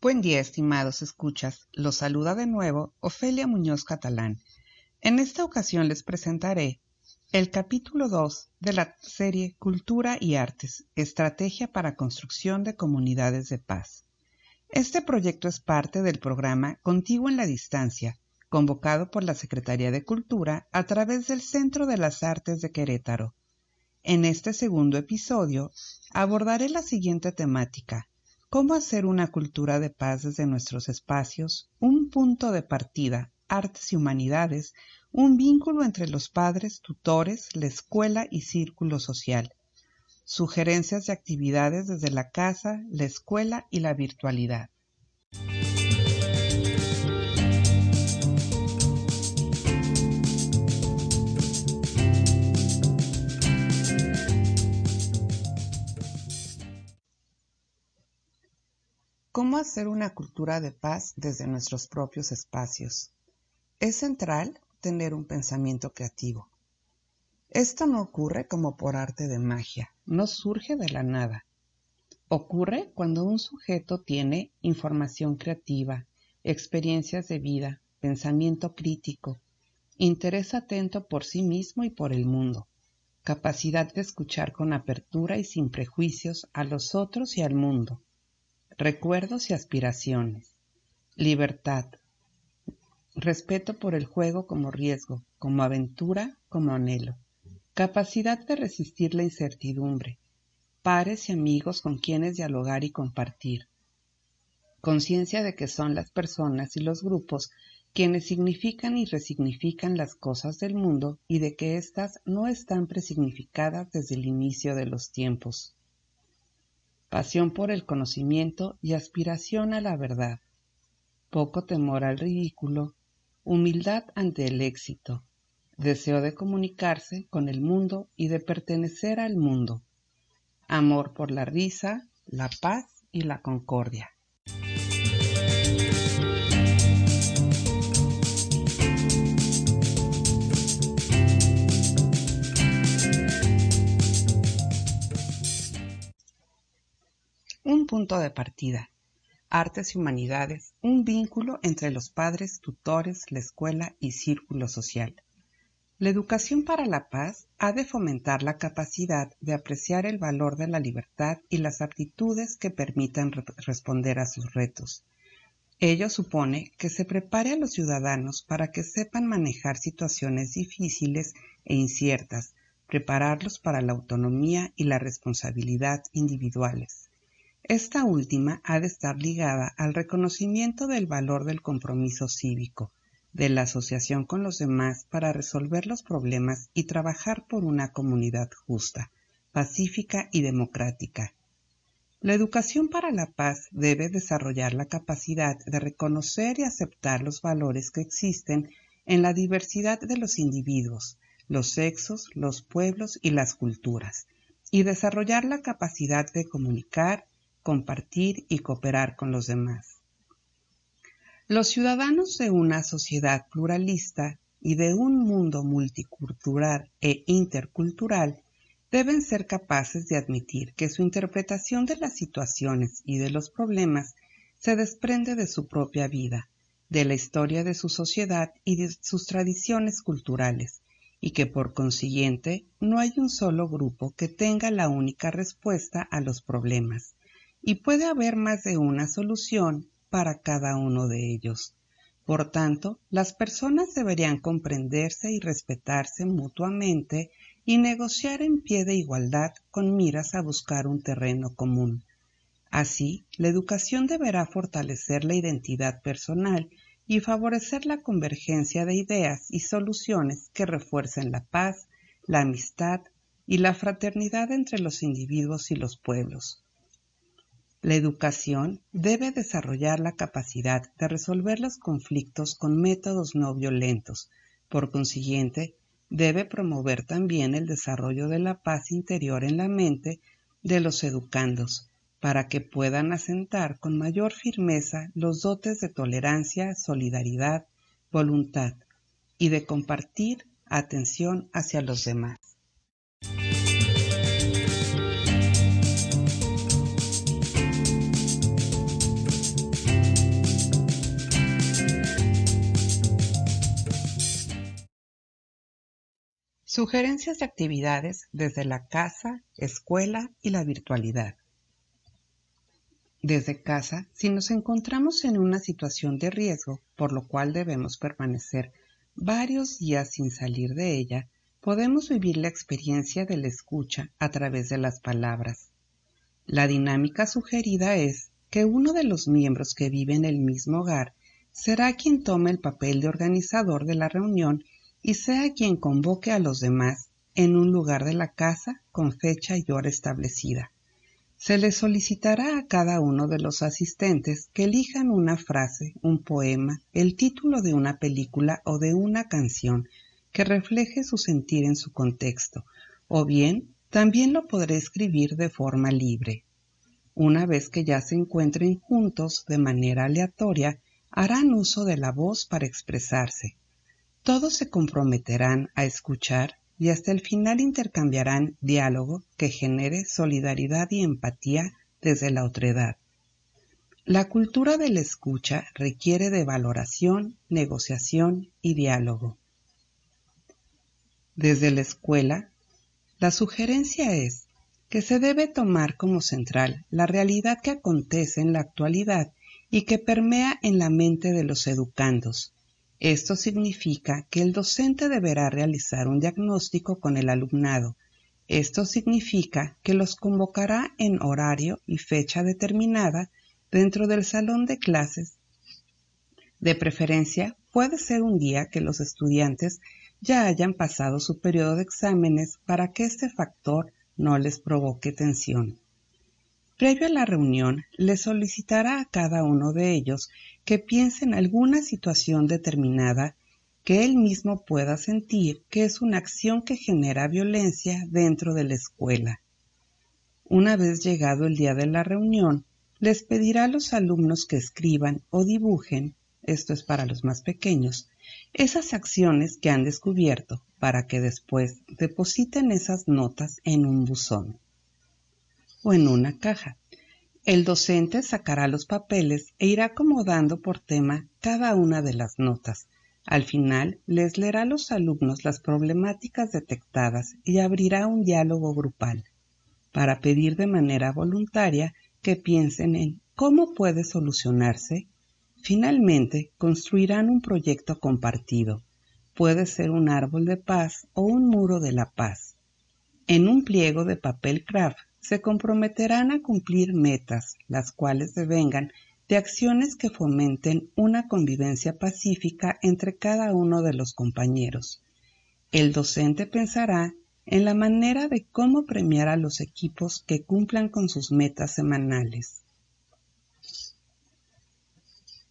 Buen día, estimados escuchas. Los saluda de nuevo Ofelia Muñoz Catalán. En esta ocasión les presentaré el capítulo 2 de la serie Cultura y Artes, Estrategia para Construcción de Comunidades de Paz. Este proyecto es parte del programa Contigo en la Distancia, convocado por la Secretaría de Cultura a través del Centro de las Artes de Querétaro. En este segundo episodio abordaré la siguiente temática cómo hacer una cultura de paz desde nuestros espacios, un punto de partida, artes y humanidades, un vínculo entre los padres, tutores, la escuela y círculo social. Sugerencias de actividades desde la casa, la escuela y la virtualidad. ¿Cómo hacer una cultura de paz desde nuestros propios espacios? Es central tener un pensamiento creativo. Esto no ocurre como por arte de magia, no surge de la nada. Ocurre cuando un sujeto tiene información creativa, experiencias de vida, pensamiento crítico, interés atento por sí mismo y por el mundo, capacidad de escuchar con apertura y sin prejuicios a los otros y al mundo, recuerdos y aspiraciones, libertad, respeto por el juego como riesgo, como aventura, como anhelo, capacidad de resistir la incertidumbre, pares y amigos con quienes dialogar y compartir, conciencia de que son las personas y los grupos quienes significan y resignifican las cosas del mundo y de que éstas no están presignificadas desde el inicio de los tiempos pasión por el conocimiento y aspiración a la verdad, poco temor al ridículo, humildad ante el éxito, deseo de comunicarse con el mundo y de pertenecer al mundo, amor por la risa, la paz y la concordia. Punto de partida. Artes y humanidades, un vínculo entre los padres, tutores, la escuela y círculo social. La educación para la paz ha de fomentar la capacidad de apreciar el valor de la libertad y las aptitudes que permitan responder a sus retos. Ello supone que se prepare a los ciudadanos para que sepan manejar situaciones difíciles e inciertas, prepararlos para la autonomía y la responsabilidad individuales. Esta última ha de estar ligada al reconocimiento del valor del compromiso cívico, de la asociación con los demás para resolver los problemas y trabajar por una comunidad justa, pacífica y democrática. La educación para la paz debe desarrollar la capacidad de reconocer y aceptar los valores que existen en la diversidad de los individuos, los sexos, los pueblos y las culturas, y desarrollar la capacidad de comunicar, compartir y cooperar con los demás. Los ciudadanos de una sociedad pluralista y de un mundo multicultural e intercultural deben ser capaces de admitir que su interpretación de las situaciones y de los problemas se desprende de su propia vida, de la historia de su sociedad y de sus tradiciones culturales, y que por consiguiente no hay un solo grupo que tenga la única respuesta a los problemas, y puede haber más de una solución para cada uno de ellos. Por tanto, las personas deberían comprenderse y respetarse mutuamente y negociar en pie de igualdad con miras a buscar un terreno común. Así, la educación deberá fortalecer la identidad personal y favorecer la convergencia de ideas y soluciones que refuercen la paz, la amistad y la fraternidad entre los individuos y los pueblos. La educación debe desarrollar la capacidad de resolver los conflictos con métodos no violentos. Por consiguiente, debe promover también el desarrollo de la paz interior en la mente de los educandos, para que puedan asentar con mayor firmeza los dotes de tolerancia, solidaridad, voluntad y de compartir atención hacia los demás. Sugerencias de actividades desde la casa, escuela y la virtualidad. Desde casa, si nos encontramos en una situación de riesgo, por lo cual debemos permanecer varios días sin salir de ella, podemos vivir la experiencia de la escucha a través de las palabras. La dinámica sugerida es que uno de los miembros que vive en el mismo hogar será quien tome el papel de organizador de la reunión y sea quien convoque a los demás en un lugar de la casa con fecha y hora establecida. Se le solicitará a cada uno de los asistentes que elijan una frase, un poema, el título de una película o de una canción que refleje su sentir en su contexto, o bien también lo podré escribir de forma libre. Una vez que ya se encuentren juntos de manera aleatoria, harán uso de la voz para expresarse. Todos se comprometerán a escuchar y hasta el final intercambiarán diálogo que genere solidaridad y empatía desde la otredad. La cultura de la escucha requiere de valoración, negociación y diálogo. Desde la escuela, la sugerencia es que se debe tomar como central la realidad que acontece en la actualidad y que permea en la mente de los educandos, esto significa que el docente deberá realizar un diagnóstico con el alumnado. Esto significa que los convocará en horario y fecha determinada dentro del salón de clases. De preferencia, puede ser un día que los estudiantes ya hayan pasado su periodo de exámenes para que este factor no les provoque tensión. Previo a la reunión, le solicitará a cada uno de ellos que piense en alguna situación determinada que él mismo pueda sentir que es una acción que genera violencia dentro de la escuela. Una vez llegado el día de la reunión, les pedirá a los alumnos que escriban o dibujen, esto es para los más pequeños, esas acciones que han descubierto para que después depositen esas notas en un buzón o en una caja. El docente sacará los papeles e irá acomodando por tema cada una de las notas. Al final les leerá a los alumnos las problemáticas detectadas y abrirá un diálogo grupal para pedir de manera voluntaria que piensen en cómo puede solucionarse. Finalmente, construirán un proyecto compartido. Puede ser un árbol de paz o un muro de la paz. En un pliego de papel craft se comprometerán a cumplir metas, las cuales devengan de acciones que fomenten una convivencia pacífica entre cada uno de los compañeros. El docente pensará en la manera de cómo premiar a los equipos que cumplan con sus metas semanales.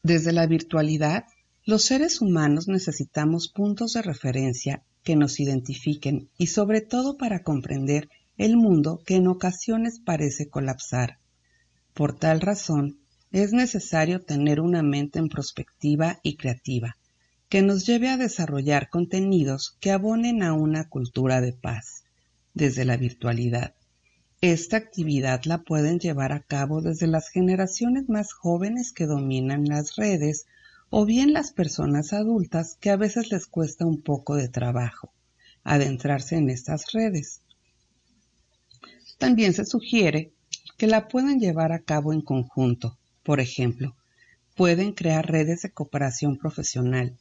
Desde la virtualidad, los seres humanos necesitamos puntos de referencia que nos identifiquen y sobre todo para comprender el mundo que en ocasiones parece colapsar. Por tal razón, es necesario tener una mente en prospectiva y creativa, que nos lleve a desarrollar contenidos que abonen a una cultura de paz, desde la virtualidad. Esta actividad la pueden llevar a cabo desde las generaciones más jóvenes que dominan las redes o bien las personas adultas que a veces les cuesta un poco de trabajo adentrarse en estas redes. También se sugiere que la puedan llevar a cabo en conjunto. Por ejemplo, pueden crear redes de cooperación profesional.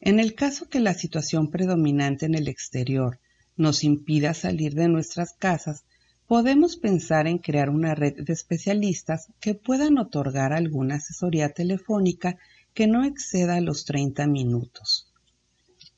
En el caso que la situación predominante en el exterior nos impida salir de nuestras casas, podemos pensar en crear una red de especialistas que puedan otorgar alguna asesoría telefónica que no exceda los 30 minutos.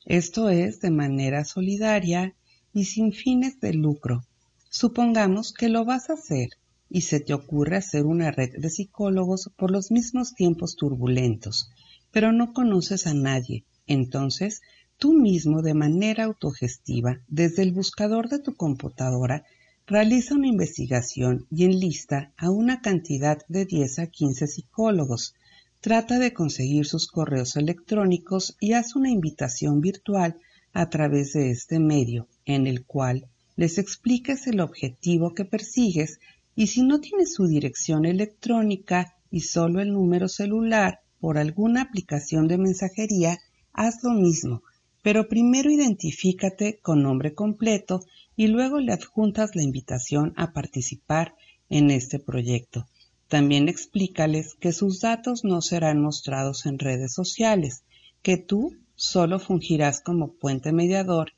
Esto es de manera solidaria y sin fines de lucro, Supongamos que lo vas a hacer y se te ocurre hacer una red de psicólogos por los mismos tiempos turbulentos, pero no conoces a nadie. Entonces, tú mismo de manera autogestiva, desde el buscador de tu computadora, realiza una investigación y enlista a una cantidad de 10 a 15 psicólogos. Trata de conseguir sus correos electrónicos y haz una invitación virtual a través de este medio, en el cual les expliques el objetivo que persigues y si no tienes su dirección electrónica y solo el número celular por alguna aplicación de mensajería, haz lo mismo pero primero identifícate con nombre completo y luego le adjuntas la invitación a participar en este proyecto. También explícales que sus datos no serán mostrados en redes sociales, que tú solo fungirás como puente mediador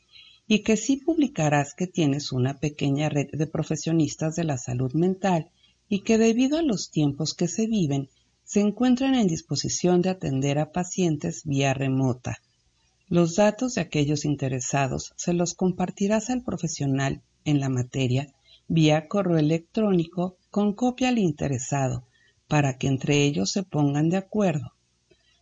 y que sí publicarás que tienes una pequeña red de profesionistas de la salud mental y que debido a los tiempos que se viven, se encuentran en disposición de atender a pacientes vía remota. Los datos de aquellos interesados se los compartirás al profesional en la materia vía correo electrónico con copia al interesado para que entre ellos se pongan de acuerdo.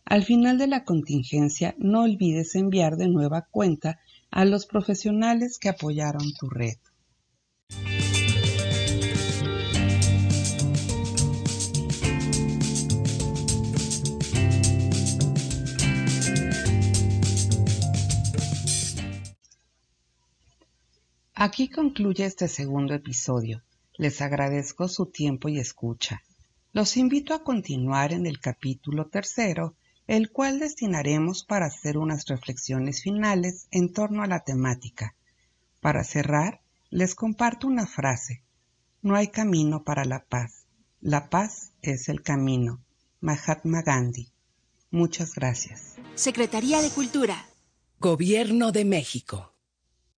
Al final de la contingencia no olvides enviar de nueva cuenta a los profesionales que apoyaron tu red. Aquí concluye este segundo episodio. Les agradezco su tiempo y escucha. Los invito a continuar en el capítulo tercero, el cual destinaremos para hacer unas reflexiones finales en torno a la temática. Para cerrar, les comparto una frase. No hay camino para la paz. La paz es el camino. Mahatma Gandhi. Muchas gracias. Secretaría de Cultura. Gobierno de México.